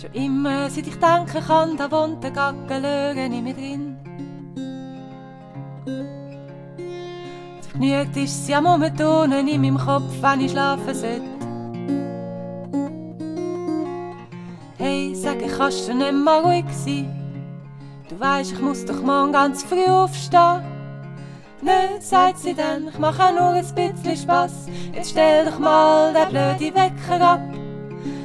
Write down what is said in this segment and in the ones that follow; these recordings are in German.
Schon immer, seit ich denken kann, da wohnt der Gackelögen in mir drin. Vergnügt ist sie am Umtonen in meinem Kopf, wenn ich schlafen sollte. Hey, sag ich, kannst du nicht mal ruhig sein? Du weißt, ich muss doch morgen ganz früh aufstehen. Nö, sagt sie dann, ich mache nur ein bisschen Spaß. Jetzt stell doch mal den blöden Wecker ab.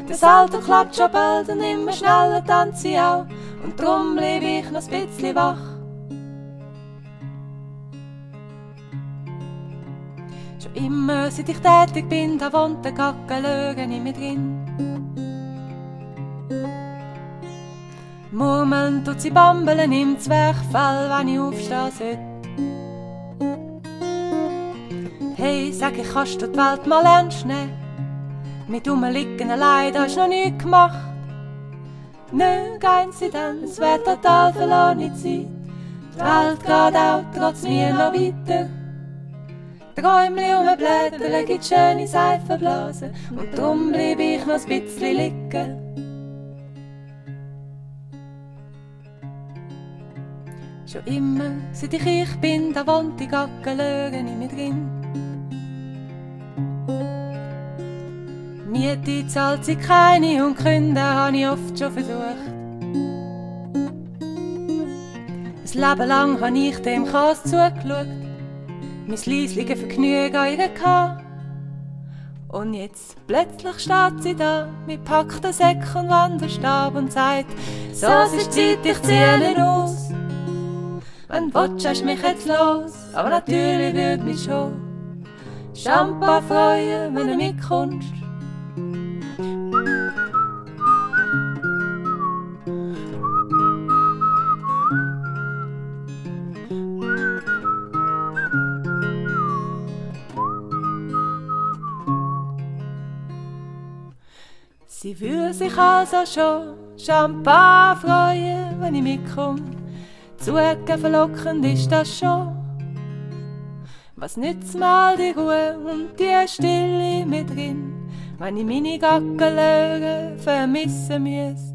Das Alter klappt schon bald und immer schneller tanze ich auch. Und drum bleib ich noch ein bisschen wach. Schon immer, seit ich tätig bin, da wohnt der Gackelögen in mir drin. Murmeln tut sie bambeln im Zwerchfell, wenn ich aufstehen sollte. Hey, sag ich, kannst du die Welt mal ernst nehmen? Mit rumliegen allein, hast du noch nichts gemacht. Gehen sie dann, es wär total verlorene Zeit. Die Welt geht auch trotz mir noch weiter. Träumli umblättern, gibt schöne Seifenblasen und drum bleib ich noch ein bisschen liegen. Schon immer, seit ich ich bin, da wohnt die Gackelögen in mir drin. Miete zahlt sie keine und Gründe habe ich oft schon versucht. Ein Leben lang habe ich dem Chaos zugeschaut, mein leisliches Vergnügen an ihr gehabt. Und jetzt plötzlich steht sie da mit packten Säcken und Wanderstab und sagt, so ist Zeit, ich ziehe nicht aus. Wenn du willst, hast mich jetzt los, aber natürlich würde mich schon Champagner freuen, wenn du mitkommst. Sie würde sich also schon Champagner freuen, wenn ich mitkomme. Zucken verlockend ist das schon. Was nützt mal die Ruhe und die Stille mit drin, wenn ich meine Gackelögen vermissen müsste?